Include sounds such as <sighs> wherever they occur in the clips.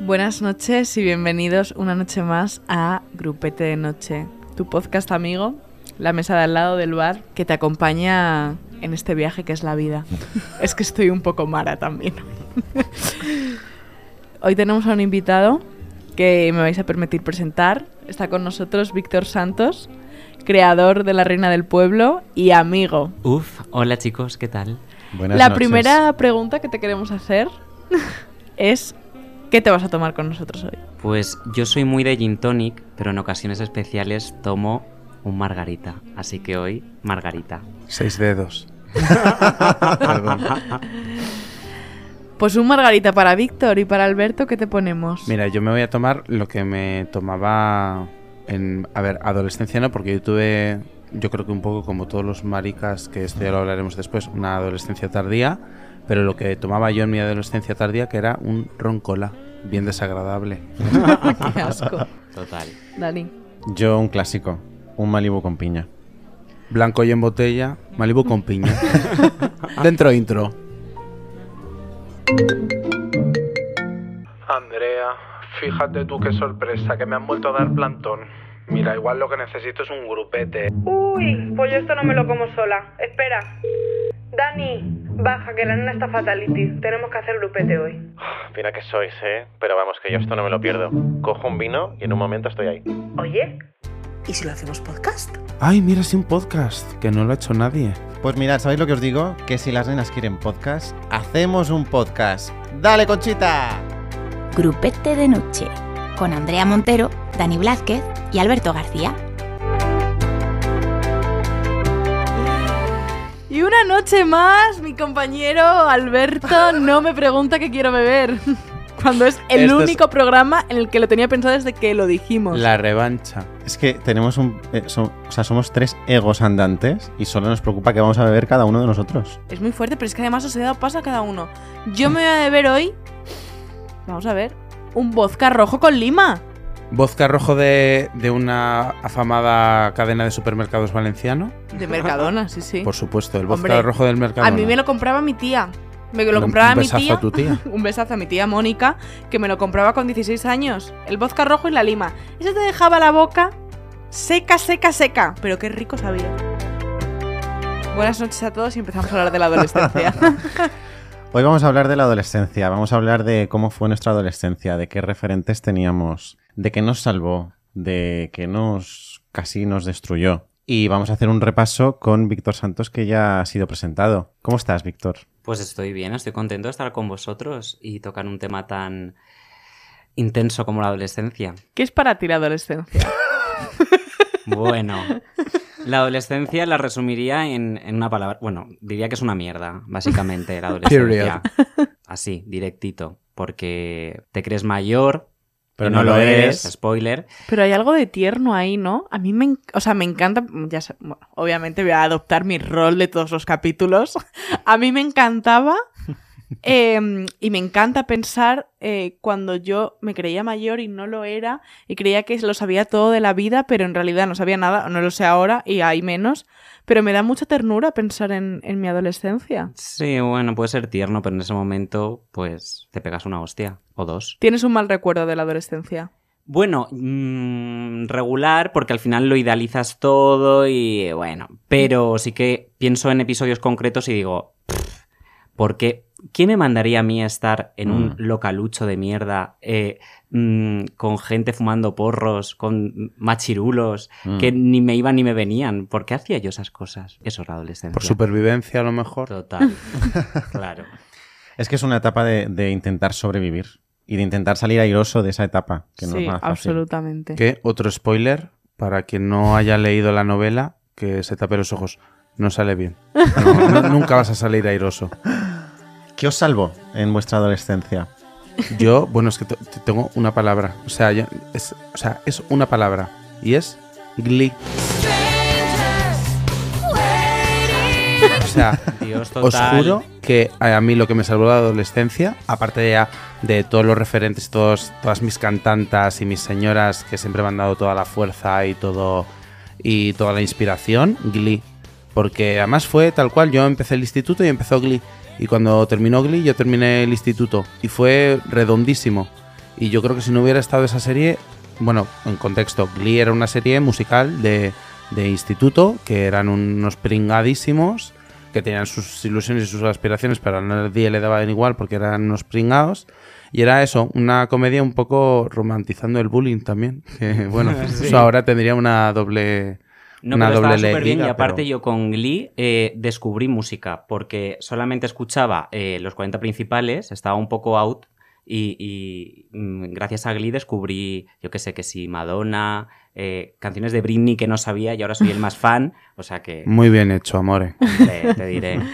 Buenas noches y bienvenidos una noche más a Grupete de Noche, tu podcast amigo, la mesa de al lado del bar que te acompaña en este viaje que es la vida. <laughs> es que estoy un poco mara también. Hoy tenemos a un invitado que me vais a permitir presentar. Está con nosotros Víctor Santos, creador de La Reina del Pueblo y amigo. Uf, hola chicos, ¿qué tal? Buenas la noches. primera pregunta que te queremos hacer <laughs> es ¿qué te vas a tomar con nosotros hoy? Pues yo soy muy de gin tonic, pero en ocasiones especiales tomo un margarita. Así que hoy, margarita. Seis dedos. <laughs> Perdón. Pues un margarita para Víctor y para Alberto, ¿qué te ponemos? Mira, yo me voy a tomar lo que me tomaba en, a ver, adolescencia no, porque yo tuve, yo creo que un poco como todos los maricas, que esto ya lo hablaremos después, una adolescencia tardía, pero lo que tomaba yo en mi adolescencia tardía, que era un ron cola, bien desagradable. <laughs> Qué asco. Total. Dani. Yo un clásico, un Malibu con piña. Blanco y en botella, Malibu con piña. <laughs> Dentro intro. Andrea, fíjate tú qué sorpresa, que me han vuelto a dar plantón. Mira, igual lo que necesito es un grupete. Uy, pues yo esto no me lo como sola. Espera. Dani, baja, que la nena está fatality. Tenemos que hacer grupete hoy. <sighs> Fina que sois, ¿eh? Pero vamos, que yo esto no me lo pierdo. Cojo un vino y en un momento estoy ahí. Oye, ¿y si lo hacemos podcast? Ay, mira, sí, un podcast, que no lo ha hecho nadie. Pues mirad, ¿sabéis lo que os digo? Que si las nenas quieren podcast, hacemos un podcast. ¡Dale, Conchita! Grupete de Noche, con Andrea Montero, Dani Blázquez y Alberto García. Y una noche más, mi compañero Alberto <laughs> no me pregunta qué quiero beber. <laughs> Cuando es el Esto es- único programa en el que lo tenía pensado desde que lo dijimos. La revancha. Es que tenemos un... eh, so- o sea, somos tres egos andantes y solo nos preocupa que vamos a beber cada uno de nosotros. Es muy fuerte, pero es que además os he dado paso a cada uno. Yo me voy a beber hoy. Vamos a ver. Un vodka rojo con lima. Vodka rojo de, de una afamada cadena de supermercados valenciano. De Mercadona, sí, sí. Por supuesto, el vodka Hombre, rojo del mercado. A mí me lo compraba mi tía. Me lo Un- compraba un mi besazo tía. a tu tía. <laughs> un besazo a mi tía Mónica, que me lo compraba con 16 años. El vodka rojo y la lima. Eso te dejaba la boca seca, seca, seca. Pero qué rico sabía. Buenas noches a todos y empezamos a hablar de la adolescencia. <laughs> Hoy vamos a hablar de la adolescencia, vamos a hablar de cómo fue nuestra adolescencia, de qué referentes teníamos, de qué nos salvó, de qué nos casi nos destruyó. Y vamos a hacer un repaso con Víctor Santos que ya ha sido presentado. ¿Cómo estás, Víctor? Pues estoy bien, estoy contento de estar con vosotros y tocar un tema tan intenso como la adolescencia. ¿Qué es para ti la adolescencia? <laughs> Bueno, la adolescencia la resumiría en, en una palabra. Bueno, diría que es una mierda, básicamente, la <laughs> adolescencia. Así, directito. Porque te crees mayor, Pero no lo eres. spoiler. Pero hay algo de tierno ahí, ¿no? A mí me, o sea, me encanta, ya sé- bueno, obviamente voy a adoptar mi rol de todos los capítulos. <laughs> A mí me encantaba eh, y me encanta pensar eh, cuando yo me creía mayor y no lo era y creía que lo sabía todo de la vida, pero en realidad no sabía nada, no lo sé ahora y hay menos. Pero me da mucha ternura pensar en, en mi adolescencia. Sí, bueno, puede ser tierno, pero en ese momento, pues, te pegas una hostia. O dos. ¿Tienes un mal recuerdo de la adolescencia? Bueno, mm, regular, porque al final lo idealizas todo y bueno, pero sí que pienso en episodios concretos y digo, "Pff, ¿por qué? ¿Quién me mandaría a mí a estar en un Mm. localucho de mierda eh, mm, con gente fumando porros, con machirulos, Mm. que ni me iban ni me venían? ¿Por qué hacía yo esas cosas? Eso es la adolescencia. Por supervivencia, a lo mejor. Total. <laughs> claro. Es que es una etapa de, de intentar sobrevivir y de intentar salir airoso de esa etapa, que no sí, es nada fácil. absolutamente. Que otro spoiler, para quien no haya leído la novela, que se tape los ojos. No sale bien. No, no- nunca vas a salir airoso. ¿Qué os salvó en vuestra adolescencia? Yo, bueno, es que te- te tengo una palabra. O sea, yo- es, o sea, es una palabra. Y es Glee. O sea, Dios, os total. juro que a mí lo que me salvó la adolescencia, aparte de, ya de todos los referentes, y todos, todas mis cantantas y mis señoras que siempre me han dado toda la fuerza y todo y toda la inspiración, Glee. Porque además fue tal cual, yo empecé el instituto y empezó Glee. Y cuando terminó Glee, yo terminé el instituto. Y fue redondísimo. Y yo creo que si no hubiera estado esa serie, bueno, en contexto, Glee era una serie musical de, de instituto, que eran unos pringadísimos, que tenían sus ilusiones y sus aspiraciones, pero a nadie le daban igual porque eran unos pringados. Y era eso, una comedia un poco romantizando el bullying también. Que bueno, <laughs> eso ahora tendría una doble. No, una pero doble estaba súper bien y aparte pero- yo con Glee eh, descubrí música porque solamente escuchaba eh, los 40 principales, estaba un poco out y, y, mm, gracias a Glee descubrí, yo qué sé, que sí, Madonna, eh, canciones de Britney que no sabía y ahora soy el más <laughs> fan, o sea que Muy bien hecho, amore. te, te diré. <laughs>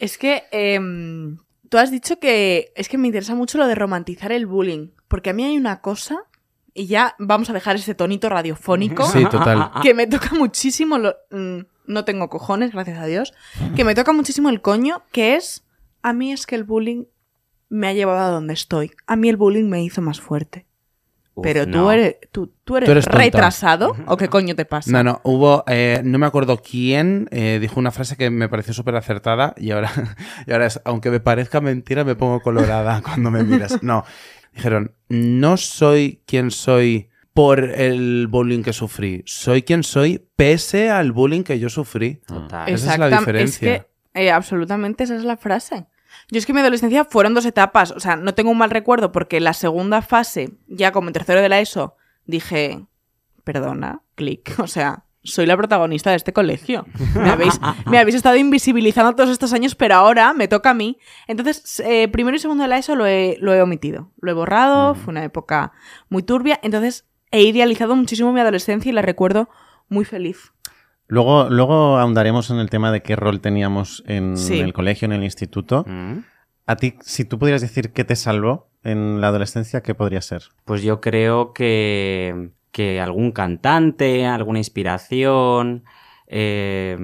Es que em, tú has dicho que es que me interesa mucho lo de romantizar el bullying, porque a mí hay una cosa, y ya vamos a dejar ese tonito radiofónico, Sí, total. <laughs> que me toca muchísimo, lo- mm, no tengo cojones, gracias a Dios, que me toca muchísimo el coño, que es, a mí es que el bullying me ha llevado a donde estoy. A mí el bullying me hizo más fuerte. Uf, Pero tú no. eres, tú, tú eres, Tú eres retrasado, ¿o qué coño te pasa? No, no, hubo, eh, no me acuerdo quién eh, dijo una frase que me pareció súper acertada y ahora, <laughs> y ahora es, aunque me parezca mentira, me pongo colorada <laughs> cuando me miras. No, dijeron, no soy quien soy por el bullying que sufrí, soy quien soy pese al bullying que yo sufrí. Total. Esa es la diferencia. Es que, eh, absolutamente esa es la frase. Yo es que mi adolescencia fueron dos etapas. O sea, no tengo un mal recuerdo porque la segunda fase, ya como en tercero de la ESO, dije, perdona, clic. <laughs> O sea, soy la protagonista de este colegio. <laughs> Me habéis, me habéis estado invisibilizando todos estos años, pero ahora me toca a mí. Entonces, eh, primero y segundo de la ESO lo he, lo he omitido. Lo he borrado, fue una época muy turbia. Entonces, he idealizado muchísimo mi adolescencia y la recuerdo muy feliz. Luego, luego ahondaremos en el tema de qué rol teníamos en Sí. el colegio, en el instituto. Mm. A ti, si tú pudieras decir qué te salvó en la adolescencia, ¿qué podría ser? Pues yo creo que, que algún cantante, alguna inspiración. eh,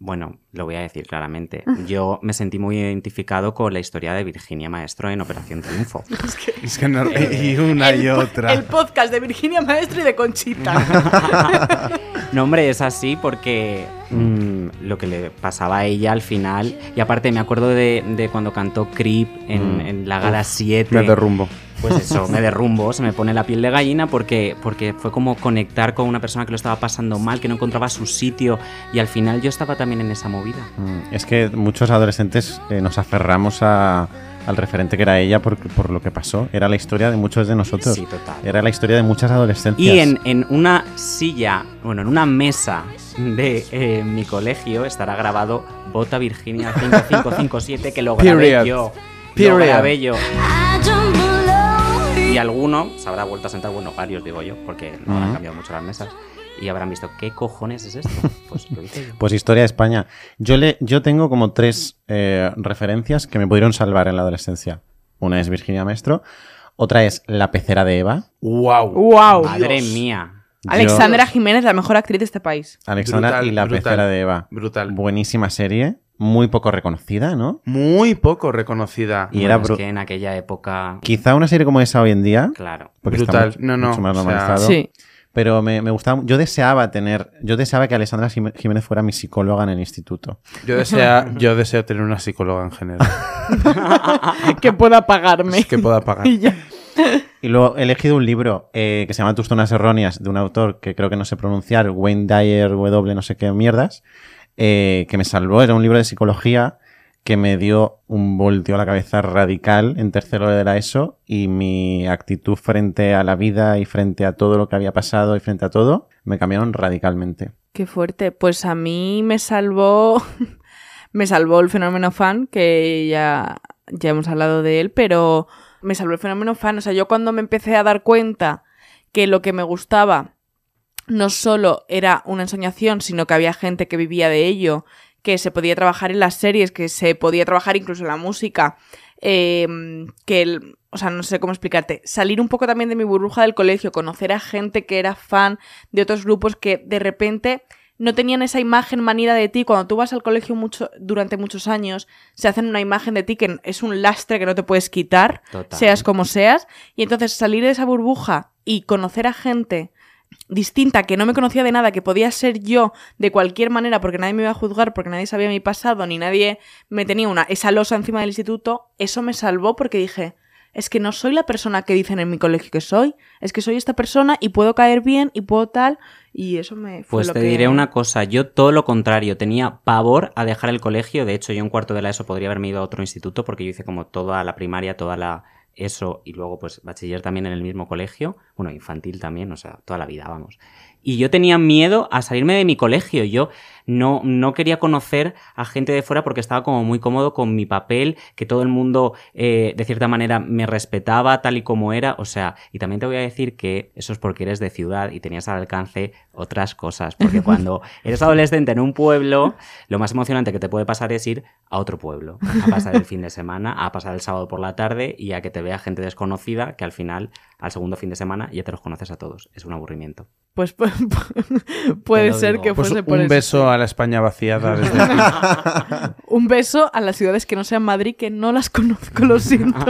bueno, lo voy a decir claramente. Yo me sentí muy identificado con la historia de Virginia Maestro en Operación Triunfo. <laughs> Es que no, y una y otra. El podcast de Virginia Maestro y de Conchita. <laughs> No, hombre, es así porque mm, lo que le pasaba a ella al final. Y aparte, me acuerdo de, de cuando cantó Creep en, Mm. en la gala 7. Me derrumbo. Pues eso, me derrumbo, se me pone la piel de gallina porque, porque fue como conectar con una persona que lo estaba pasando mal, que no encontraba su sitio y al final yo estaba también en esa movida. Mm, Es que muchos adolescentes eh, nos aferramos a- al referente que era ella por, por lo que pasó. Era la historia de muchos de nosotros. Sí, total. Era la historia de muchas adolescencias. Y en, en una silla, bueno, en una mesa de eh, mi colegio estará grabado Vota Virginia 5557 que lo grabé Period. yo. Lo Period. grabé yo. Y alguno se habrá vuelto a sentar, bueno, varios digo yo, porque no Ujú. cambiado mucho las mesas. Y habrán visto, ¿qué cojones es esto? Pues lo hice yo. <laughs> Pues historia de España. Yo, le, yo tengo como tres eh, referencias que me pudieron salvar en la adolescencia. Una es Virginia Maestro, otra es La pecera de Eva. ¡Wow! ¡Wow! Madre mía. Alexandra Jiménez, la mejor actriz de este país. Alexandra Brutal, y La brutal, pecera de Eva. brutal. Buenísima serie, muy poco reconocida, ¿no? Muy poco reconocida. Y era es que en aquella época, Quizá una serie como esa hoy en día, claro. porque está Brutal. mucho, No, no, mucho más o sea, normalizado. Sí. Pero me, me gustaba, yo deseaba tener, yo deseaba que Alexandra Jimé- Jiménez fuera mi psicóloga en el instituto. Yo, desea, yo deseo tener una psicóloga en general. <laughs> que pueda pagarme. que pueda pagar. Y ya. Y luego he elegido un libro eh, que se llama Tus zonas erróneas, de un autor que creo que no sé pronunciar, Wayne Dyer, W, no sé qué mierdas, eh, que me salvó. Era un libro de psicología que me dio un voltio a la cabeza radical en tercero de la ESO y mi actitud frente a la vida y frente a todo lo que había pasado y frente a todo me cambiaron radicalmente. Qué fuerte. Pues a mí me salvó. <laughs> me salvó el fenómeno fan, que ya, ya hemos hablado de él, pero me salvó el fenómeno fan. O sea, yo cuando me empecé a dar cuenta que lo que me gustaba no solo era una ensoñación, sino que había gente que vivía de ello, que se podía trabajar en las series, que se podía trabajar incluso en la música, eh, que, el- o sea, no sé cómo explicarte, salir un poco también de mi burbuja del colegio, conocer a gente que era fan de otros grupos que de repente no tenían esa imagen manida de ti. Cuando tú vas al colegio mucho, durante muchos años, se hacen una imagen de ti que es un lastre que no te puedes quitar, Total. seas como seas. Y entonces salir de esa burbuja y conocer a gente distinta, que no me conocía de nada, que podía ser yo de cualquier manera porque nadie me iba a juzgar, porque nadie sabía mi pasado, ni nadie me tenía una esa losa encima del instituto, eso me salvó porque dije, es que no soy la persona que dicen en mi colegio que soy, es que soy esta persona y puedo caer bien y puedo tal, y eso me fue Pues lo te que- diré una cosa, yo todo lo contrario, tenía pavor a dejar el colegio, de hecho yo en cuarto de la ESO podría haberme ido a otro instituto porque yo hice como toda la primaria, toda la ESO y luego pues bachiller también en el mismo colegio, bueno, infantil también, o sea, toda la vida, vamos. Y yo tenía miedo a salirme de mi colegio, yo no, no quería conocer a gente de fuera porque estaba como muy cómodo con mi papel, que todo el mundo eh, de cierta manera me respetaba tal y como era, o sea, y también te voy a decir que eso es porque eres de ciudad y tenías al alcance otras cosas, porque cuando <laughs> eres adolescente en un pueblo, lo más emocionante que te puede pasar es ir a otro pueblo, a pasar el fin de semana, a pasar el sábado por la tarde y a que te vea gente desconocida que al final, al segundo fin de semana, ya te los conoces a todos. Es un aburrimiento. Pues pu- <laughs> puede ser digo. que Pues fuese por un eso. beso a la España vaciada desde aquí. <laughs> Un beso a las ciudades que no sean Madrid, que no las conozco, lo siento. <laughs>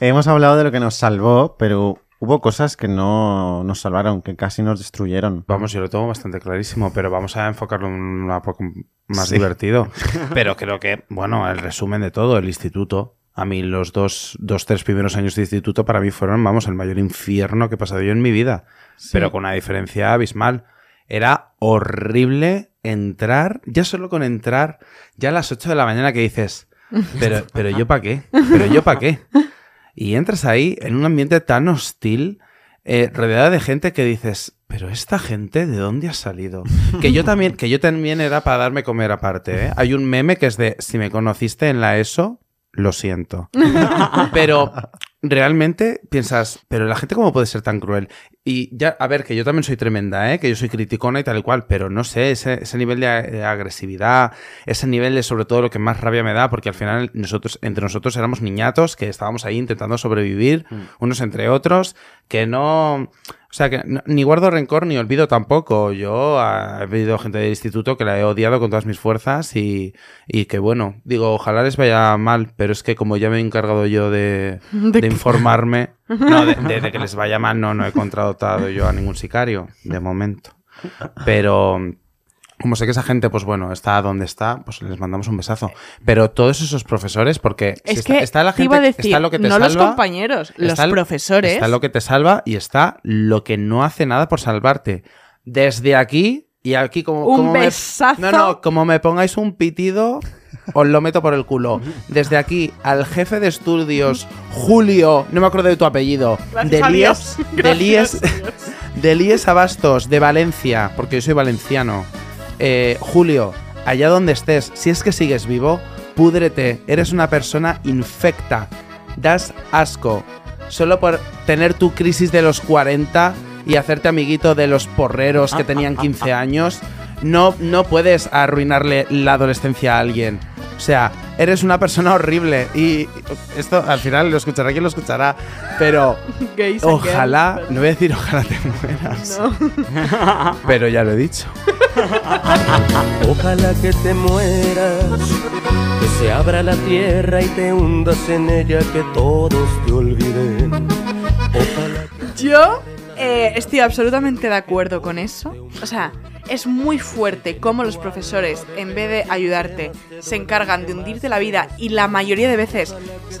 Hemos hablado de lo que nos salvó, pero hubo cosas que no nos salvaron, que casi nos destruyeron. Vamos, yo lo tengo bastante clarísimo, pero vamos a enfocarlo en un poco más Sí. divertido. <laughs> Pero creo que, bueno, el resumen de todo, el instituto. A mí los dos, dos, tres primeros años de instituto para mí fueron, vamos, el mayor infierno que he pasado yo en mi vida. Pero con una diferencia abismal. Era horrible entrar, ya solo con entrar, ya a las 8 de la mañana que dices, pero, pero yo para qué, pero yo para qué. Y entras ahí en un ambiente tan hostil, eh, rodeada de gente que dices, pero esta gente, ¿de dónde ha salido? Que yo también, que yo también era para darme comer aparte, ¿eh? Hay un meme que es de, si me conociste en la ESO, lo siento. <laughs> Pero realmente piensas, pero la gente cómo puede ser tan cruel. Y ya, a ver, que yo también soy tremenda, ¿eh? que yo soy criticona y tal y cual, pero no sé, ese, ese nivel de, eh, agresividad, ese nivel de sobre todo lo que más rabia me da, porque al final nosotros, entre nosotros éramos niñatos que estábamos ahí intentando sobrevivir unos entre otros, que no... O sea, que no- ni guardo rencor ni olvido tampoco. Yo ah, he habido gente del instituto que la he odiado con todas mis fuerzas y, y que bueno, digo, ojalá les vaya mal, pero es que como ya me he encargado yo de, <laughs> De informarme, no, de, de- de que les vaya mal, no, no he contratado yo a ningún sicario, de momento. Pero como sé que esa gente, pues bueno, está donde está, pues les mandamos un besazo. Pero todos esos profesores, porque si Es está, que está la te gente, iba a decir, está lo que te no los salva, compañeros, los está el- profesores. Está lo que te salva y está lo que no hace nada por salvarte. Desde aquí y aquí como... Un como me- besazo. no, no, como me pongáis un pitido, os lo meto por el culo. Desde aquí al jefe de estudios, Julio, no me acuerdo de tu apellido, Gracias Lies, de Lies Abastos, de Valencia, porque yo soy valenciano. Eh, Julio, allá donde estés, si es que sigues vivo, púdrete, eres una persona infecta, das asco. Solo por tener tu crisis de los 40 y hacerte amiguito de los porreros que tenían 15 años, no, no puedes arruinarle la adolescencia a alguien. O sea, eres una persona horrible y esto al final lo escuchará quien lo escuchará, pero <laughs> Gays ojalá, no voy a decir ojalá te mueras, No. <laughs> <laughs> pero ya lo he dicho. Ojalá que te mueras, que se abra la tierra y te hundas en ella, que todos te olviden. Ojalá que Yo eh, estoy absolutamente de acuerdo con eso. O sea, es muy fuerte cómo los profesores, en vez de ayudarte, se encargan de hundirte la vida y la mayoría de veces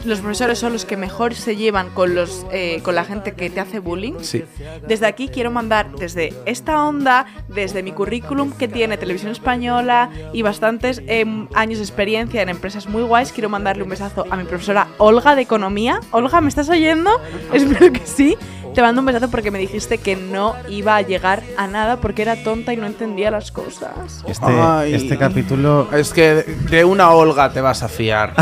los profesores son los que mejor se llevan con, los, eh, con la gente que te hace bullying. Sí. Desde aquí quiero mandar desde esta onda, desde mi currículum que tiene televisión española y bastantes em, años de experiencia en empresas muy guays, quiero mandarle un besazo a mi profesora Olga de Economía. Olga, ¿me estás oyendo? <laughs> Espero que sí. Te mando un besazo porque me dijiste que no iba a llegar a nada porque era tonta y no entendía las cosas. Este, Ay. este capítulo Es que de- una Olga te vas a fiar.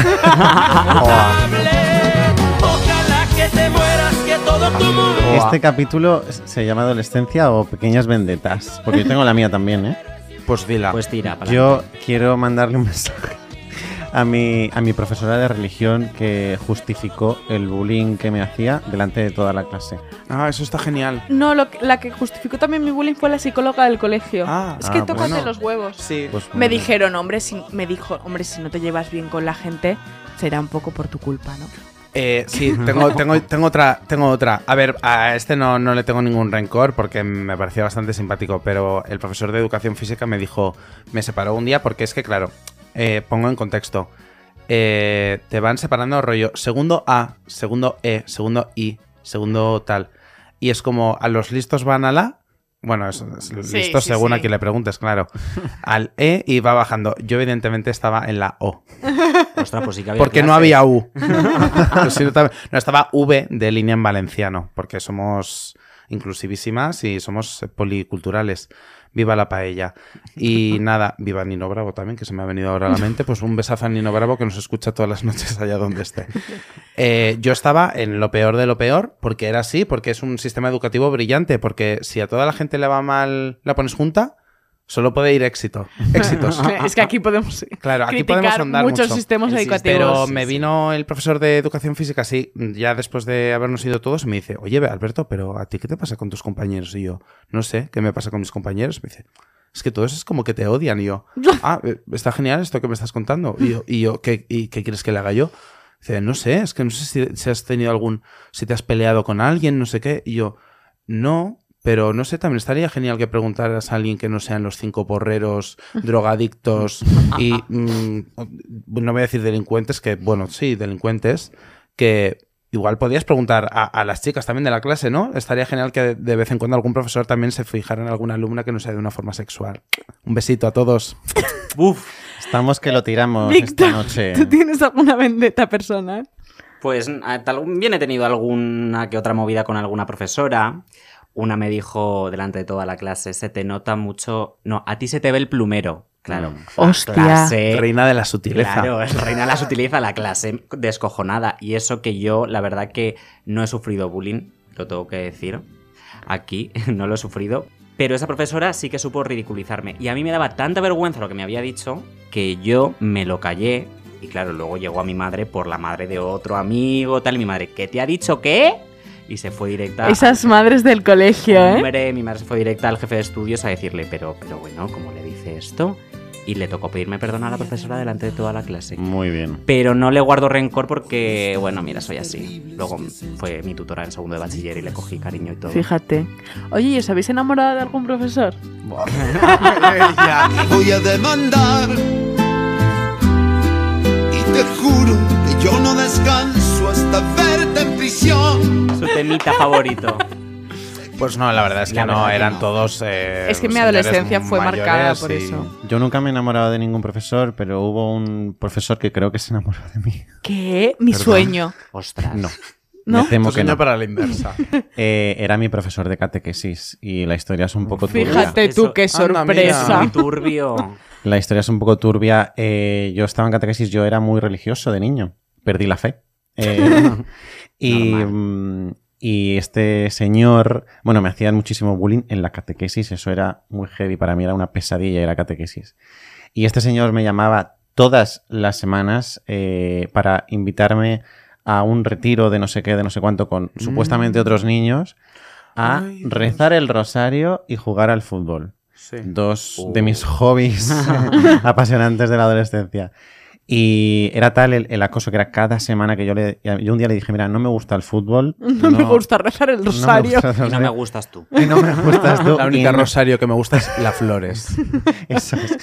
Ojalá que te mueras, que todo tu mundo. Este capítulo se llama Adolescencia o Pequeñas Vendetas. Porque yo tengo la mía también, ¿eh? Pues dila. Pues tira, para Yo quiero mandarle un mensaje a mi, a mi profesora de religión que justificó el bullying que me hacía delante de toda la clase. Ah, eso está genial. No, lo que- la que justificó también mi bullying fue la psicóloga del colegio. Ah, es que ah, tócate bueno. los huevos. Sí. Pues, Me bueno, dijeron, hombre, si, me dijo, hombre, si no te llevas bien con la gente, será un poco por tu culpa, ¿no? Eh, sí, tengo, tengo, tengo otra, tengo otra. A ver, a este no, no le tengo ningún rencor porque me parecía bastante simpático, pero el profesor de educación física me dijo, me separó un día porque es que, claro, eh, pongo en contexto. eh, te van separando rollo segundo A, segundo E, segundo I, segundo tal. Y es como a los listos van a la. Bueno, es, es Sí, listos sí, según sí. a quien le preguntes, claro. <laughs> Al E y va bajando. Yo, evidentemente, estaba en la O. <laughs> Ostras, pues sí que había Porque no había U. <laughs> También. no, estaba V de línea en valenciano, porque somos inclusivísimas y somos policulturales. Viva la paella. Y <laughs> nada, viva Nino Bravo también, que se me ha venido ahora a la mente. Pues un besazo a Nino Bravo que nos escucha todas las noches allá donde esté. <laughs> Eh, yo estaba en lo peor de lo peor, porque era así, porque es un sistema educativo brillante, porque si a toda la gente le va mal, la pones junta, solo puede ir éxito. <laughs> Éxitos. Es que aquí podemos Claro, aquí criticar podemos ahondar muchos mucho. sistemas El educativos. Pero sí, me sí. vino el profesor de educación física, sí, ya después de habernos ido todos, me dice, oye, Alberto, pero ¿a ti qué te pasa con tus compañeros? Y yo, no sé, ¿qué me pasa con mis compañeros? Me dice, es que todos es como que te odian. Y yo, ah, eh, está genial esto que me estás contando. Y yo, y yo ¿qué, y qué quieres que le haga yo? Dice, no sé, es que no sé si, si has tenido algún, si te has peleado con alguien, no sé qué. Y yo, no, pero no sé, también estaría genial que preguntaras a alguien que no sean los cinco porreros, <laughs> drogadictos y, mm, no voy a decir delincuentes, que, bueno, sí, delincuentes, que igual podías preguntar a, a las chicas también de la clase, ¿no? Estaría genial que de vez en cuando algún profesor también se fijara en alguna alumna que no sea de una forma sexual. Un besito a todos. <laughs> Uf, Estamos que lo tiramos esta noche. ¿tú tienes alguna vendetta personal? Pues a- tal- bien he tenido alguna que otra movida con alguna profesora. Una me dijo delante de toda la clase, se te nota mucho... No, a ti se te ve el plumero. Claro. La Hostia. clase- Reina de la sutileza. Claro, es reina las utiliza la clase descojonada. Y eso que yo, la verdad que no he sufrido bullying, lo tengo que decir. Aquí <laughs> no lo he sufrido. Pero esa profesora sí que supo ridiculizarme. Y a mí me daba tanta vergüenza lo que me había dicho que yo me lo callé. Y claro, luego llegó a mi madre por la madre de otro amigo, tal. Y mi madre, ¿qué te ha dicho qué? Y se fue directa. Esas madres del colegio, ¿eh? Hombre, mi madre se fue directa al jefe de estudios a decirle, pero, pero bueno, ¿cómo le dice esto? Y le tocó pedirme perdón a la profesora delante de toda la clase. Muy bien. Pero no le guardo rencor porque, bueno, mira, soy así. Luego fue mi tutora en segundo de bachiller y le cogí cariño y todo. Fíjate. Oye, ¿y os habéis enamorado de algún profesor? <laughs> voy a demandar. Y te juro que yo no descanso hasta verte en prisión. Su temita favorito. Pues no, la verdad es que no, eran no. todos. eh, Es que mi adolescencia fue marcada por eso. Yo nunca me he enamorado de ningún profesor, pero hubo un profesor que creo que se enamoró de mí. ¿Qué? Mi Perdón. sueño. Ostras. No. ¿No? Me temo Tu que sueño no. para la inversa. <laughs> Eh, era mi profesor de catequesis y la historia es un poco turbia. Fíjate tú qué sorpresa. Turbio. La historia es un poco turbia. Eh, yo estaba en catequesis, yo era muy religioso de niño. Perdí la fe. Eh, <laughs> y, mm, y este señor, bueno, me hacían muchísimo bullying en la catequesis. Eso era muy heavy. Para mí era una pesadilla ir a catequesis. Y este señor me llamaba todas las semanas eh, para invitarme a un retiro de no sé qué, de no sé cuánto, con supuestamente otros niños, a Ay, rezar el rosario y jugar al fútbol Sí. dos Oh. de mis hobbies <laughs> <laughs> apasionantes de la adolescencia. Y era tal el, el acoso que era cada semana que yo le. Yo un día le dije, mira, no me gusta el fútbol. <laughs> No, me gusta rezar el no me rosario. el Y no me rosario, gustas tú. y no me <laughs> gustas tú. La única no- rosario que me gusta es la <laughs> flores. eso es.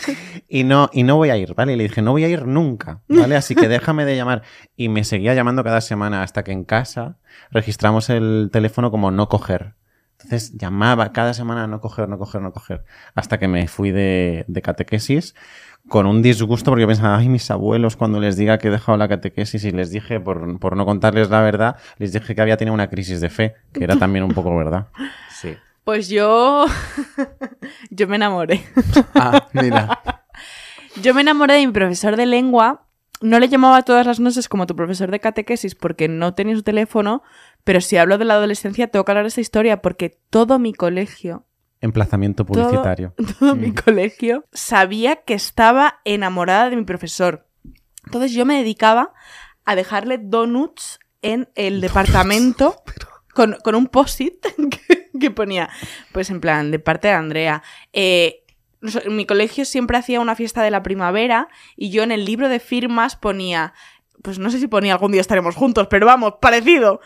Y no, y no voy a ir, ¿vale? Y le dije, no voy a ir nunca, ¿vale? Así que déjame de llamar. Y me seguía llamando cada semana hasta que en casa registramos el teléfono como no coger. Entonces llamaba cada semana no coger, no coger, no coger. Hasta que me fui de, de catequesis con un disgusto porque yo pensaba, ay, mis abuelos, cuando les diga que he dejado la catequesis y les dije, por, por no contarles la verdad, les dije que había tenido una crisis de fe, que era también un poco verdad. <laughs> Sí. Pues yo. <laughs> yo me enamoré. <laughs> Ah, mira. Yo me enamoré de mi profesor de lengua. No le llamaba todas las noches como tu profesor de catequesis porque no tenía su teléfono, pero si hablo de la adolescencia tengo que hablar de esta historia porque todo mi colegio, Emplazamiento Todo- publicitario. <laughs> todo mi colegio sabía que estaba enamorada de mi profesor. Entonces yo me dedicaba a dejarle donuts en el departamento <laughs> con, con un post-it <laughs> que, que ponía, pues en plan, de parte de Andrea. eh, en mi colegio siempre hacía una fiesta de la primavera y yo en el libro de firmas ponía, pues no sé si ponía algún día estaremos juntos, pero vamos, parecido.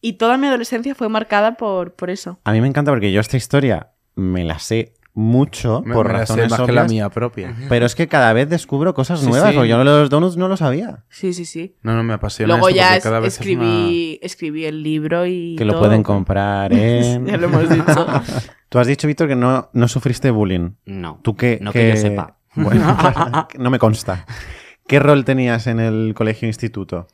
Y toda mi adolescencia fue marcada por, por eso. A mí me encanta porque yo esta historia me la sé mucho Me- por me razones más que la mía propia. Pero es que cada vez descubro cosas Sí, nuevas, sí. porque yo los donuts no lo sabía. Sí, sí, sí. No, no, me apasiona Luego esto ya porque es- cada vez es escribí, escribí el libro y Que lo pueden comprar <laughs> en... Ya lo hemos dicho. <laughs> Tú has dicho, Víctor, que no, no sufriste bullying. No. ¿Tú qué? No que yo sepa. <laughs> Bueno, no me consta. ¿Qué rol tenías en el colegio-instituto?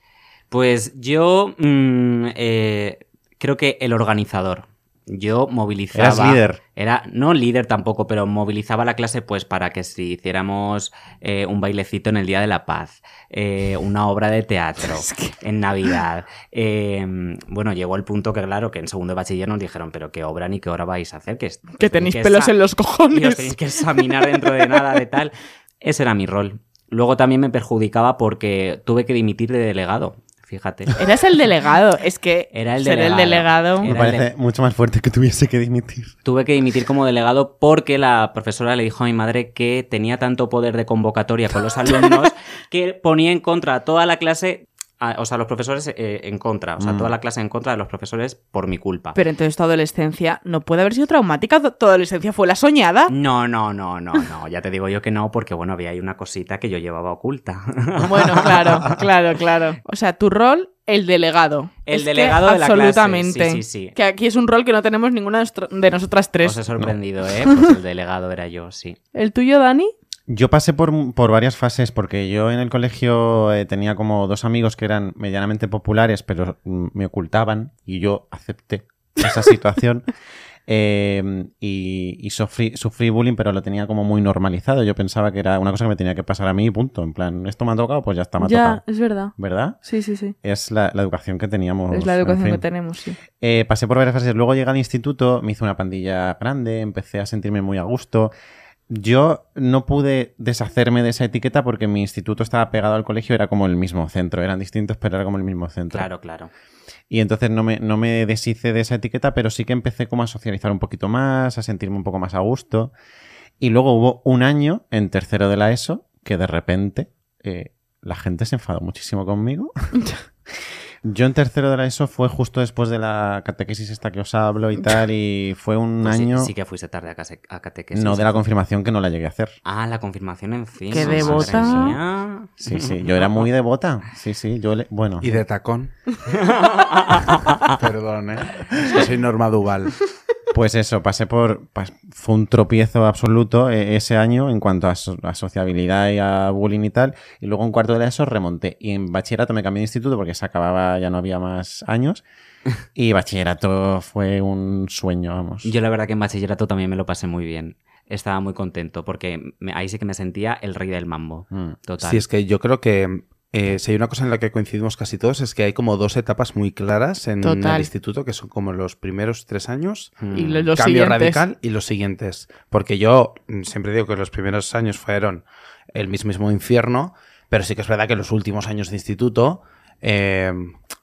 Pues yo mm, eh, creo que el organizador. Yo movilizaba. Eras líder. Era, no líder tampoco, pero movilizaba la clase pues para que si hiciéramos eh, un bailecito en el Día de la Paz, eh, una obra de teatro <laughs> en Navidad. eh, bueno, llegó el punto que, claro, que en segundo de bachiller nos dijeron, pero qué obra ni qué hora vais a hacer. Que, tenéis que pelos en los y os cojones. tenéis que examinar dentro de nada de tal. Ese era mi rol. Luego también me perjudicaba porque tuve que dimitir de delegado, fíjate. Eras el delegado. Es que <laughs> Era el ser el delegado. delegado. Me parece mucho más fuerte que tuviese que dimitir. Tuve que dimitir como delegado porque la profesora le dijo a mi madre que tenía tanto poder de convocatoria con los <laughs> alumnos que ponía en contra a toda la clase, a- o sea, los profesores eh, en contra, o sea, Mm. toda la clase en contra de los profesores por mi culpa. Pero entonces tu adolescencia no puede haber sido traumática. Tu adolescencia fue la soñada. No, no, no, no, no, ya te digo yo que no, porque bueno, había ahí una cosita que yo llevaba oculta. <laughs> Bueno, claro, claro, claro. O sea, tu rol, el delegado. El Es que delegado de la clase, Absolutamente. sí, sí, sí. Que aquí es un rol que no tenemos ninguna de nosotras tres. Os he sorprendido, ¿eh? Pues el delegado era yo, sí. ¿El tuyo, Dani? Yo pasé por, por varias fases porque yo en el colegio eh, tenía como dos amigos que eran medianamente populares, pero mm, me ocultaban y yo acepté esa <laughs> situación. Eh, y y sufrí, sufrí bullying, pero lo tenía como muy normalizado. Yo pensaba que era una cosa que me tenía que pasar a mí y punto. En plan, esto me ha tocado, pues ya está, me ha ya, tocado. es verdad. ¿Verdad? Sí, sí, sí. Es la, la educación que teníamos. Es la en educación fin. que tenemos, sí. Eh, pasé por varias fases. Luego llegué al instituto, me hice una pandilla grande, empecé a sentirme muy a gusto. Yo no pude deshacerme de esa etiqueta porque mi instituto estaba pegado al colegio, era como el mismo centro. Eran distintos, pero era como el mismo centro. Claro, claro. Y entonces no me, no me deshice de esa etiqueta, pero sí que empecé como a socializar un poquito más, a sentirme un poco más a gusto. Y luego hubo un año en tercero de la ESO que de repente eh, la gente se enfadó muchísimo conmigo. <laughs> Yo en tercero de la ESO fue justo después de la catequesis esta que os hablo y tal, y fue un Pues sí- año... Sí, que fuiste tarde a, case- a catequesis. no, de la confirmación que no la llegué a hacer. Ah, la confirmación en fin. Qué devota. Sí, sí, yo era muy devota. Sí, sí, yo le... Bueno. Y de tacón. <laughs> Perdón, ¿eh? Es que soy Norma Duval. Pues eso, pasé por. pas- fue un tropiezo absoluto eh, ese año en cuanto a, so- a sociabilidad y a bullying y tal. Y luego en cuarto de eso remonté. Y en bachillerato me cambié de instituto porque se acababa, ya no había más años. <laughs> Y bachillerato fue un sueño, vamos. Yo la verdad que en bachillerato también me lo pasé muy bien. Estaba muy contento porque me- ahí sí que me sentía el rey del mambo. Mm. Total. Sí, es que yo creo que eh, si hay una cosa en la que coincidimos casi todos es que hay como dos etapas muy claras en Total. el instituto, que son como los primeros tres años, Mm. Y lo- los cambio siguientes. radical y los siguientes. Porque yo mm, siempre digo que los primeros años fueron el mismísimo infierno, pero sí que es verdad que los últimos años de instituto eh,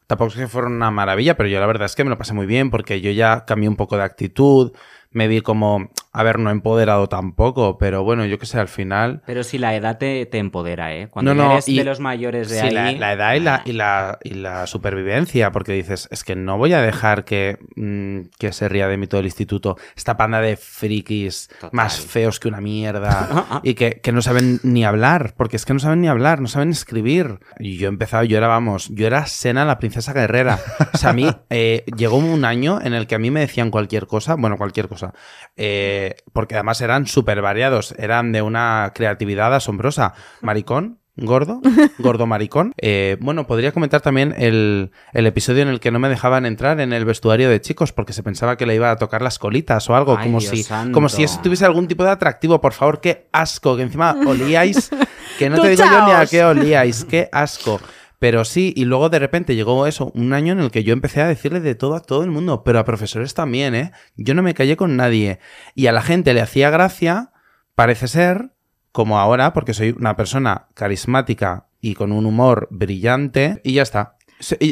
tampoco es que fueron una maravilla, pero yo la verdad es que me lo pasé muy bien porque yo ya cambié un poco de actitud, me vi como, a ver, no empoderado tampoco, pero bueno, yo qué sé, al final... Pero si la edad te, te empodera, ¿eh? Cuando No, no, eres y- de los mayores de Sí, ahí... la, la edad y la, y, la, y la supervivencia, porque dices, es que no voy a dejar que, mm, que se ría de mí todo el instituto, esta panda de frikis Total. más feos que una mierda <laughs> y que, que no saben ni hablar, porque es que no saben ni hablar, no saben escribir. Y yo empezaba, yo era, vamos, yo era Sena la princesa guerrera. O sea, a mí eh, llegó un año en el que a mí me decían cualquier cosa, bueno, cualquier cosa, eh, porque además eran súper variados, eran de una creatividad asombrosa. Maricón, gordo, <laughs> gordo maricón. Eh, bueno, podría comentar también el, el episodio en el que no me dejaban entrar en el vestuario de chicos porque se pensaba que le iba a tocar las colitas o algo, Ay, como, Dios si, santo. como si eso tuviese algún tipo de atractivo. Por favor, qué asco, que encima olíais, que no te digo yo ni a qué olíais, qué asco. Pero sí, y luego de repente llegó eso, un año en el que yo empecé a decirle de todo a todo el mundo, pero a profesores también, ¿eh? Yo no me callé con nadie. Y a la gente le hacía gracia, parece ser, como ahora, porque soy una persona carismática y con un humor brillante, y ya está.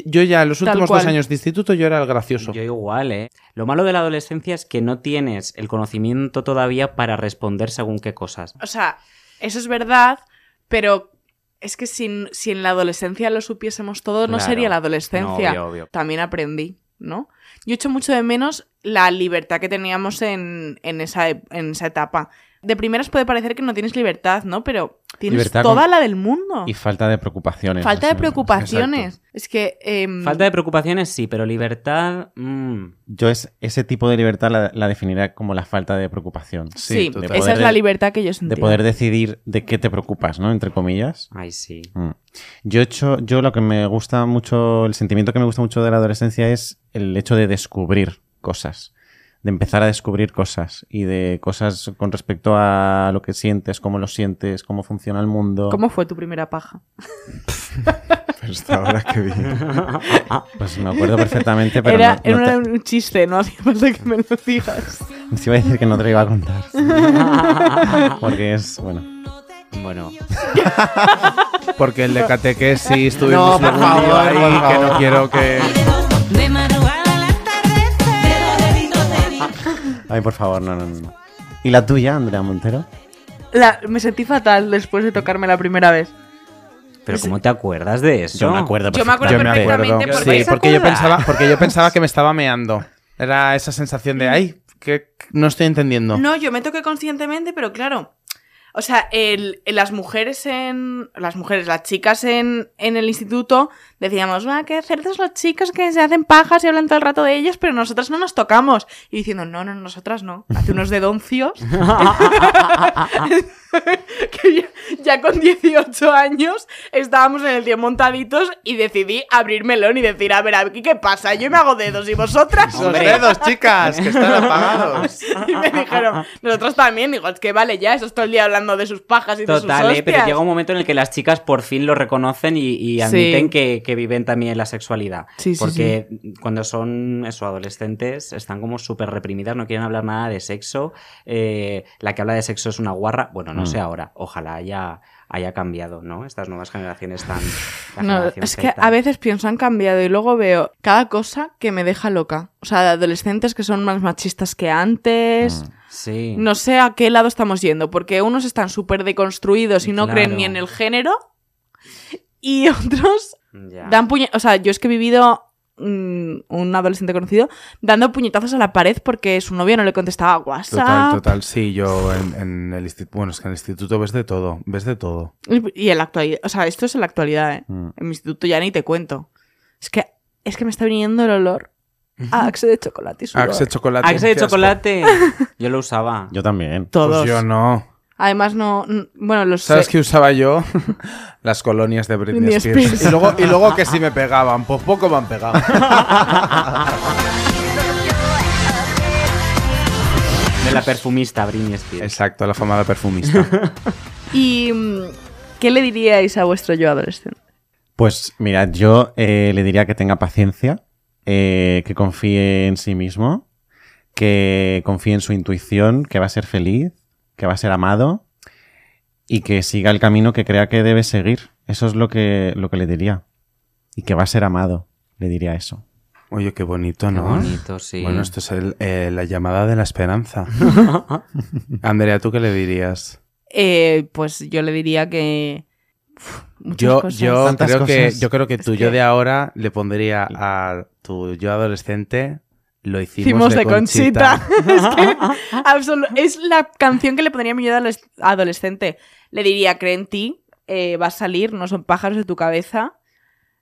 Yo ya en los Tal últimos dos años de instituto yo era el gracioso. Yo igual, ¿eh? Lo malo de la adolescencia es que no tienes el conocimiento todavía para responder según qué cosas. O sea, eso es verdad, pero es que si, si en la adolescencia lo supiésemos todo, no Claro. sería la adolescencia. No, obvio, obvio. También aprendí. ¿no? Yo echo mucho de menos la libertad que teníamos en, en esa, e- en esa etapa. De primeras puede parecer que no tienes libertad, ¿no? Pero tienes Libertad toda con- la del mundo. Y falta de preocupaciones. Falta de preocupaciones. Es que... em, Falta de preocupaciones, sí, pero libertad. mm, Yo es, ese tipo de libertad la, la definiría como la falta de preocupación. Sí, esa es la libertad que yo sentía. De poder decidir de qué te preocupas, ¿no? Entre comillas. Ay, sí. Mm. Yo he hecho, yo lo que me gusta mucho, el sentimiento que me gusta mucho de la adolescencia es el hecho de descubrir cosas, de empezar a descubrir cosas y de cosas con respecto a lo que sientes, cómo lo sientes, cómo funciona el mundo. ¿Cómo fue tu primera paja? <laughs> Pero hasta ahora que vi. Pues me acuerdo perfectamente, pero era no, era un chiste, no hacía falta que me lo digas. te, iba a decir que no te lo iba a contar. <laughs> Porque es, bueno. Bueno, <laughs> Porque el de catequesis estuvimos No, por algún día favor, ahí, por que no quiero que... Ay, por favor, no, no, no. ¿Y la tuya, Andrea Montero? La- me sentí fatal después de tocarme la primera vez. pero ¿cómo te acuerdas de eso? Yo me acuerdo Yo me acuerdo. perfectamente porque Sí, ¿se porque yo, acuerda? pensaba, <laughs> porque yo pensaba que me estaba meando. Era esa sensación de, ay, que no estoy entendiendo. No, yo me toqué conscientemente, pero claro. O sea, el, el- las mujeres en. Las mujeres, las chicas en, en el instituto decíamos, va, qué cerdos los chicos que se hacen pajas y hablan todo el rato de ellos, pero nosotras no nos tocamos. Y diciendo, no, no, nosotras no. Hace unos dedoncios. <laughs> que ya, ya con 18 años estábamos en el tío montaditos y decidí abrir melón y decir, a ver, aquí qué pasa, yo me hago dedos y vosotras. Los dedos, chicas, que están apagados. <laughs> Y me dijeron, nosotros también. Digo, es que vale, ya, eso es todo el día hablando de sus pajas y de sus Total, eh, pero hostias. llega un momento en el que las chicas por fin lo reconocen y, y Sí. admiten que, que viven también la sexualidad. Sí, sí, Porque cuando son eso, adolescentes están como súper reprimidas, no quieren hablar nada de sexo. eh, la que habla de sexo es una guarra. Bueno, no Mm. sé ahora. Ojalá haya, haya cambiado, ¿no? Estas nuevas generaciones están. la No, generación es que a veces pienso, han cambiado y luego veo cada cosa que me deja loca. O sea, de adolescentes que son más machistas que antes. Mm. Sí. No sé a qué lado estamos yendo, porque unos están súper deconstruidos y no Claro. creen ni en el género. Y <laughs> otros Ya. dan puñe... O sea, yo es que he vivido mm, un adolescente conocido dando puñetazos a la pared porque su novia no le contestaba a WhatsApp. Total, total. Sí, yo en, en el instituto... Bueno, es que en el instituto ves de todo. Ves de todo. Y y en la actualidad, o sea, esto es en la actualidad, ¿eh? Mm. En mi instituto ya ni te cuento. Es que, es que me está viniendo el olor <laughs> a Axe de chocolate. Axe chocolate. Axe de chocolate. <laughs> Yo lo usaba. Yo también. Todos. Pues yo no. Además, no. Bueno, los. ¿Sabes sé- qué usaba yo? <laughs> Las colonias de Britney, Britney Spears. Spears. Y luego, y luego que sí me pegaban. Pues poco me han pegado. <laughs> De la perfumista Britney Spears. Exacto, la famada perfumista. <laughs> ¿Y mm, qué le diríais a vuestro yo adolescente? Pues mira, yo eh, le diría que tenga paciencia, eh, que confíe en sí mismo, que confíe en su intuición, que va a ser feliz, que va a ser amado y que siga el camino que crea que debe seguir. Eso es lo que, lo que le diría. Y que va a ser amado, le diría eso. Oye, qué bonito, Qué ¿no? bonito, sí. Bueno, esto es el- eh, la llamada de la esperanza. <laughs> Andrea, ¿tú qué le dirías? Eh, pues yo le diría que. uf, Yo, cosas. yo creo que yo creo que Es tu que- yo de ahora le pondría a tu yo adolescente lo hicimos, Hicimos de, de Conchita. <laughs> es que es la canción que le pondría a mi yo adoles- adolescente. Le diría, cree en ti, eh, va a salir, no son pájaros de tu cabeza.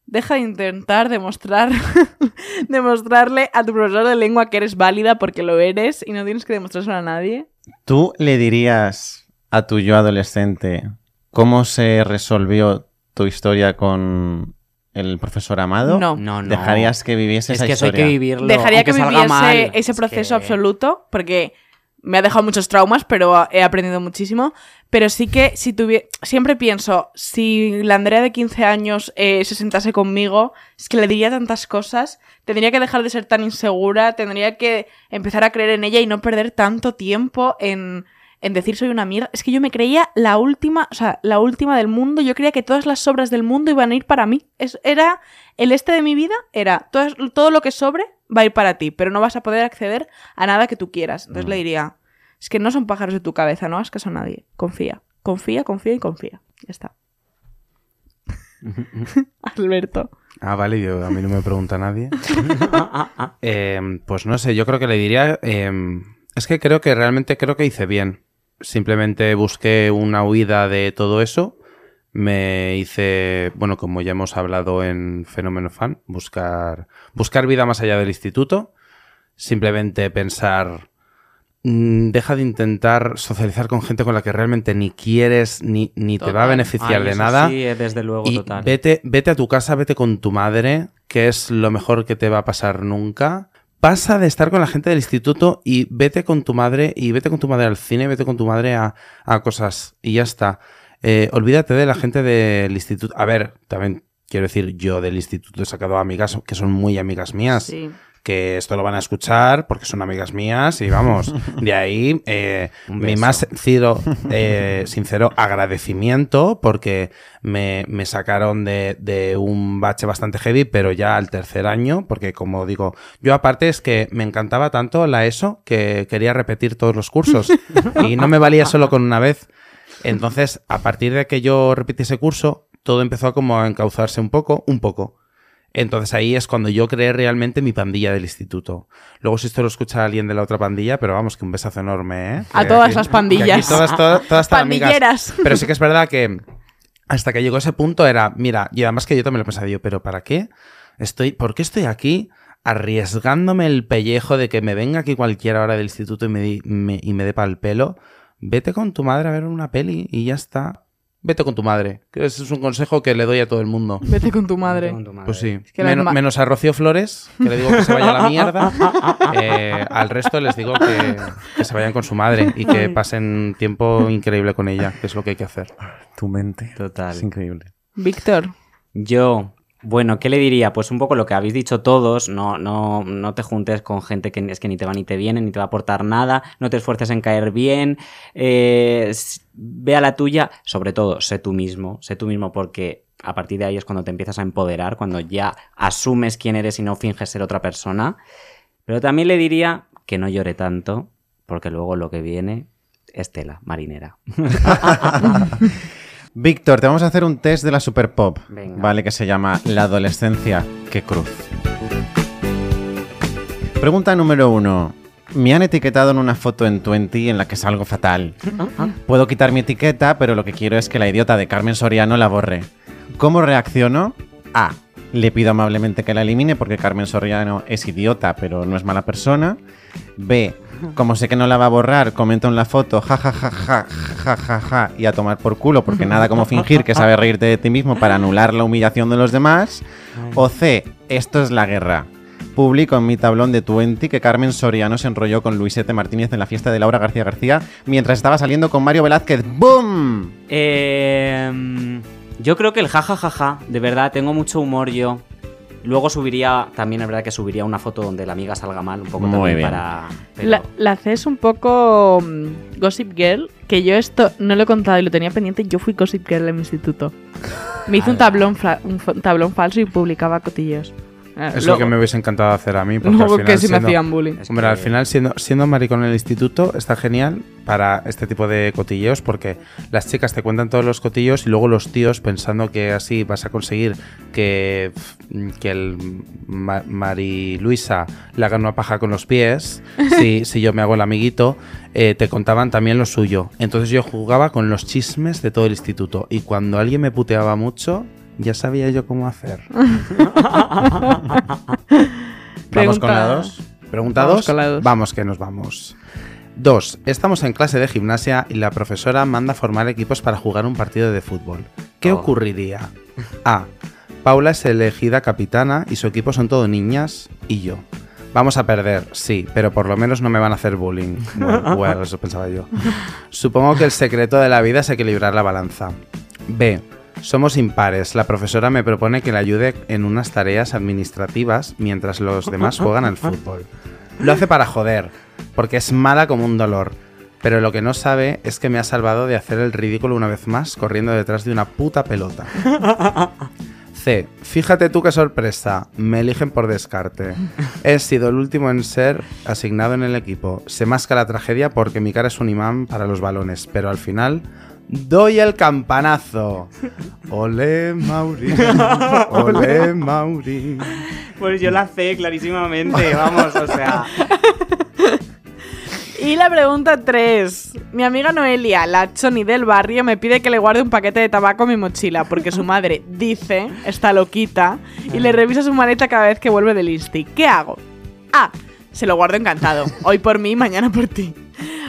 Deja de intentar demostrar, <laughs> demostrarle a tu profesor de lengua que eres válida porque lo eres y no tienes que demostrárselo a nadie. ¿Tú le dirías a tu yo adolescente cómo se resolvió tu historia con el profesor Amado? No. No, no. ¿Dejarías que viviese Es esa que eso hay historia? que vivirlo. Dejaría que viviese mal. ese Es proceso que- absoluto porque me ha dejado muchos traumas, pero he aprendido muchísimo. Pero sí que si tuviera... Siempre pienso, si la Andrea de 15 años eh, se sentase conmigo, es que le diría tantas cosas, tendría que dejar de ser tan insegura, tendría que empezar a creer en ella y no perder tanto tiempo en, en decir soy una mierda. Es que yo me creía la última, o sea, la última del mundo. Yo creía que todas las sobras del mundo iban a ir para mí. Es, era el este de mi vida, era todo, todo lo que sobre va a ir para ti, pero no vas a poder acceder a nada que tú quieras. Entonces le diría, es que no son pájaros de tu cabeza, no hagas caso a nadie. Confía, confía, confía y confía. Ya está. <laughs> Alberto. Ah, vale, yo, a mí no me pregunta nadie. Eh, <laughs> pues no sé, yo creo que le diría... eh, es que creo que realmente creo que hice bien. Simplemente busqué una huida de todo eso. Me hice, bueno, como ya hemos hablado en Fenómeno Fan, buscar, buscar vida más allá del instituto. Simplemente pensar, mm, deja de intentar socializar con gente con la que realmente ni quieres ni, ni te va a beneficiar Ay, de nada. Sí, eh, desde luego, Y total. vete, vete a tu casa, vete con tu madre, que es lo mejor que te va a pasar nunca. Pasa de estar con la gente del instituto y vete con tu madre y vete con tu madre al cine, vete con tu madre a, a cosas y ya está. Eh, olvídate de la gente del instituto. A ver, también quiero decir, yo del instituto he sacado amigas que son muy amigas mías Sí. Que esto lo van a escuchar porque son amigas mías y vamos, de ahí <laughs> eh, mi más sincero, eh, <laughs> sincero agradecimiento porque me, me sacaron de, de un bache bastante heavy, pero ya al tercer año, porque como digo, yo aparte es que me encantaba tanto la ESO que quería repetir todos los cursos y no me valía solo con una vez. Entonces, a partir de que yo repetí ese curso, todo empezó como a encauzarse un poco, un poco. Entonces ahí es cuando yo creé realmente mi pandilla del instituto. Luego si esto lo escucha alguien de la otra pandilla, pero vamos, que un besazo enorme, ¿eh? A Que todas las pandillas. todas, todas, todas amigas. Pandilleras. Pero sí que es verdad que hasta que llegó ese punto era, mira, y además que yo también lo pensaba yo, pero ¿para qué? Estoy, ¿Por qué estoy aquí arriesgándome el pellejo de que me venga aquí cualquier hora del instituto y me, di- me- y me dé pa'l pelo? Vete con tu madre a ver una peli y ya está. Vete con tu madre. Ese es un consejo que le doy a todo el mundo. Vete con tu madre. Con tu madre. Pues sí. que menos a Rocío Flores, que le digo que se vaya a la mierda. <laughs> Eh, al resto les digo que, que se vayan con su madre y que pasen tiempo increíble con ella, que es lo que hay que hacer. Tu mente. Total. Es increíble. Víctor. Yo, bueno, ¿qué le diría? Pues un poco lo que habéis dicho todos, no, no, no te juntes con gente que es que ni te va ni te viene, ni te va a aportar nada, no te esfuerces en caer bien, eh, ve a la tuya, sobre todo, sé tú mismo, sé tú mismo porque a partir de ahí es cuando te empiezas a empoderar, cuando ya asumes quién eres y no finges ser otra persona. Pero también le diría que no llore tanto, porque luego lo que viene es tela marinera. <laughs> Víctor, te vamos a hacer un test de la Super Pop, Venga. ¿vale? Que se llama La adolescencia. ¡Qué cruz! Pregunta número uno. Me han etiquetado en una foto en Twenty en la que salgo fatal. Puedo quitar mi etiqueta, pero lo que quiero es que la idiota de Carmen Soriano la borre. ¿Cómo reacciono? A. Le pido amablemente que la elimine porque Carmen Soriano es idiota, pero no es mala persona. B. Como sé que no la va a borrar, comento en la foto ja ja ja ja ja ja ja y a tomar por culo porque nada como fingir que sabes reírte de ti mismo para anular la humillación de los demás. O C. Esto es la guerra. Publico en mi tablón de Twenty que Carmen Soriano se enrolló con Luisete Martínez en la fiesta de Laura García García mientras estaba saliendo con Mario Velázquez. ¡Boom! Eh, yo creo que el jajajaja, de verdad, tengo mucho humor yo. Luego subiría, también es verdad que subiría una foto donde la amiga salga mal, un poco Muy también bien. para... pero- La, la haces un poco mm, Gossip Girl, que yo esto no lo he contado y lo tenía pendiente. Yo fui Gossip Girl en mi instituto. Me hice un tablón, fra- un fa- tablón falso y publicaba cotillos. Ah, Es luego- lo que me hubiese encantado hacer a mí. Porque <laughs> Luego al final que si me siendo- hacían bullying. Es Hombre, que- al final siendo, siendo maricón en el instituto está genial para este tipo de cotilleos porque las chicas te cuentan todos los cotillos y luego los tíos pensando que así vas a conseguir que, que el Ma- Mari Luisa le haga una paja con los pies, <laughs> si, si yo me hago el amiguito, eh, te contaban también lo suyo. Entonces yo jugaba con los chismes de todo el instituto y cuando alguien me puteaba mucho, ya sabía yo cómo hacer. <laughs> Vamos con la Pregunta- 2. Pregunta Vamos 2. con la dos. Vamos que nos vamos. 2. Estamos en clase de gimnasia y la profesora manda formar equipos para jugar un partido de fútbol. ¿Qué Oh. ocurriría? A. Paula es elegida capitana y su equipo son todo niñas y yo. Vamos a perder, sí, pero por lo menos no me van a hacer bullying. <laughs> Bueno, bueno, eso pensaba yo. Supongo que el secreto de la vida es equilibrar la balanza. B. Somos impares. La profesora me propone que le ayude en unas tareas administrativas mientras los demás juegan al fútbol. Lo hace para joder, porque es mala como un dolor. Pero lo que no sabe es que me ha salvado de hacer el ridículo una vez más corriendo detrás de una puta pelota. <laughs> C. Fíjate tú qué sorpresa. Me eligen por descarte. He sido el último en ser asignado en el equipo. Se masca la tragedia porque mi cara es un imán para los balones, pero al final Doy el campanazo. Ole Mauri. <laughs> Ole Mauri. Pues yo la sé clarísimamente, vamos, o sea. Y la pregunta 3. Mi amiga Noelia, la choni del barrio, me pide que le guarde un paquete de tabaco en mi mochila porque su madre dice, está loquita, y le revisa su maleta cada vez que vuelve del Insti. ¿Qué hago? A. Se lo guardo encantado. Hoy por mí, mañana por ti.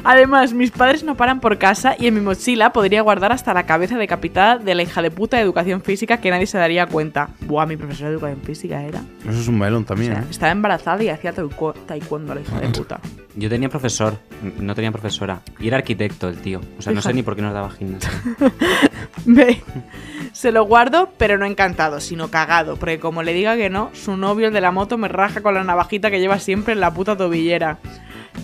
Además, mis padres no paran por casa y en mi mochila podría guardar hasta la cabeza decapitada de la hija de puta de educación física que nadie se daría cuenta. Buah, mi profesora de educación física era. Eso es un melón O también, sea, ¿eh? estaba embarazada y hacía taekwo- taekwondo la hija de puta. Yo tenía profesor, no tenía profesora. Y era arquitecto el tío. O sea, no sé ni por qué nos daba gimnasia. <laughs> Se lo guardo, pero no encantado, sino cagado, porque como le diga que no, su novio el de la moto me raja con la navajita que lleva siempre en la puta tobillera.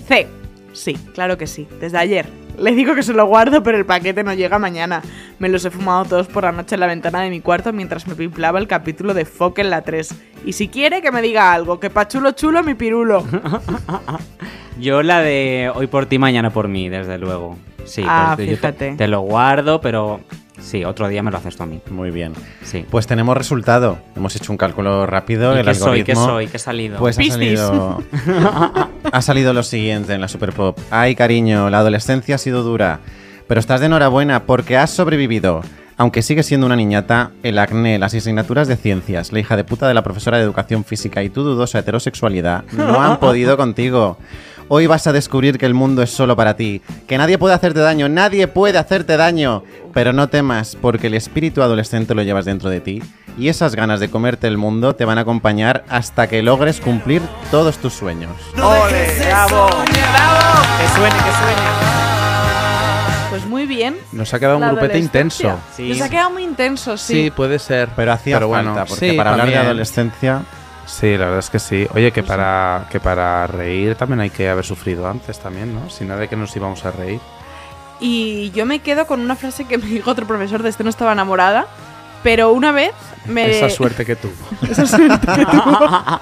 C. Sí, claro que sí, desde ayer. Le digo que se lo guardo, pero el paquete no llega mañana. Me los he fumado todos por la noche en la ventana de mi cuarto mientras me pimplaba el capítulo de Fock en la 3. Y si quiere que me diga algo, que pa' chulo chulo mi pirulo. <laughs> Yo la de hoy por ti, mañana por mí, desde luego. Sí, Ah, pues yo te- fíjate. Te, lo guardo, pero sí, otro día me lo haces tú a mí. Muy bien. Sí. Pues tenemos resultado. Hemos hecho un cálculo rápido. ¿Y el qué soy? algoritmo. ¿Qué soy? ¿Qué he salido? Pues ha salido. <laughs> ha salido lo siguiente en la Super Pop. Ay, cariño, la adolescencia ha sido dura. Pero estás de enhorabuena porque has sobrevivido. Aunque sigues siendo una niñata, el acné, las asignaturas de ciencias, la hija de puta de la profesora de educación física y tu dudosa heterosexualidad no han podido <laughs> contigo. Hoy vas a descubrir que el mundo es solo para ti, que nadie puede hacerte daño, nadie puede hacerte daño. Pero no temas, porque el espíritu adolescente lo llevas dentro de ti y esas ganas de comerte el mundo te van a acompañar hasta que logres cumplir todos tus sueños. ¡Ole! ¡Bravo! ¡Bravo! Que suene, que suene. Pues muy bien. Nos ha quedado un La grupete intenso. Sí. Nos ha quedado muy intenso, sí. Sí, puede ser. Pero hacía bueno, falta, porque sí, para hablar de también. adolescencia... Sí, la verdad es que sí. Oye, que para, que para reír también hay que haber sufrido antes también, ¿no? Si nada de que nos íbamos a reír. Y yo me quedo con una frase que me dijo otro profesor de este no estaba enamorada, pero una vez me... Esa suerte que tuvo. <laughs> Esa suerte que tuvo.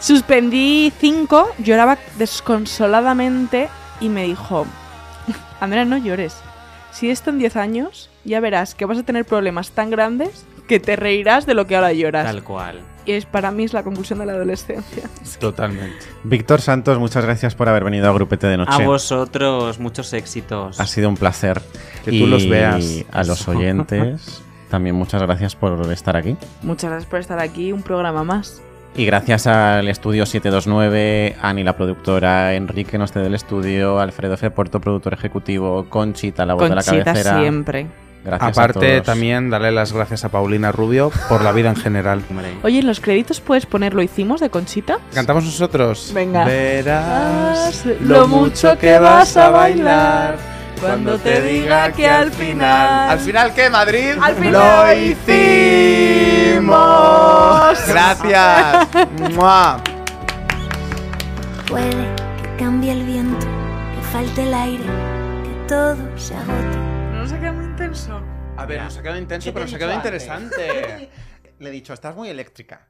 Suspendí cinco, lloraba desconsoladamente y me dijo, Andrea, no llores. Si esto en 10 años, ya verás que vas a tener problemas tan grandes que te reirás de lo que ahora lloras. Tal cual. Y es para mí es la conclusión de la adolescencia. <laughs> Totalmente. Víctor Santos, muchas gracias por haber venido a Grupete de Noche. A vosotros, muchos éxitos. Ha sido un placer. Que tú los veas. Y a los <laughs> oyentes, también muchas gracias por estar aquí. Muchas gracias por estar aquí, un programa más. Y gracias al estudio 729, Ani la productora, Enrique Noste del estudio, Alfredo F. Puerto, productor ejecutivo, Conchita, la voz de la Conchita cabecera. siempre. Gracias Aparte, a todos. también darle las gracias a Paulina Rubio por la vida en general. Oye, ¿en los créditos puedes poner lo hicimos de Conchita? ¿Cantamos nosotros? Venga. Verás lo mucho que vas a bailar cuando te diga que al final- ¿Al final qué, Madrid? Al final- ¡Lo hicimos! ¡Gracias! ¡Mua! Puede que cambie el viento, que falte el aire, que todo se agote. Intenso? A ver, nos ha quedado intenso, ¿Qué te pero nos ha quedado interesante. <laughs> Le he dicho, estás muy eléctrica.